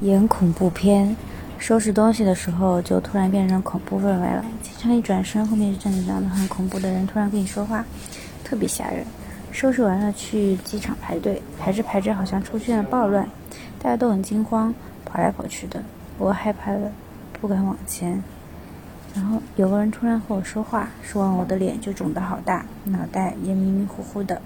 演恐怖片，收拾东西的时候就突然变成恐怖氛围了。经常一转身，后面是站着长个很恐怖的人，突然跟你说话，特别吓人。收拾完了去机场排队，排着排着好像出现了暴乱，大家都很惊慌，跑来跑去的。我害怕的不敢往前。然后有个人突然和我说话，说完我的脸就肿得好大，脑袋也迷迷糊糊的。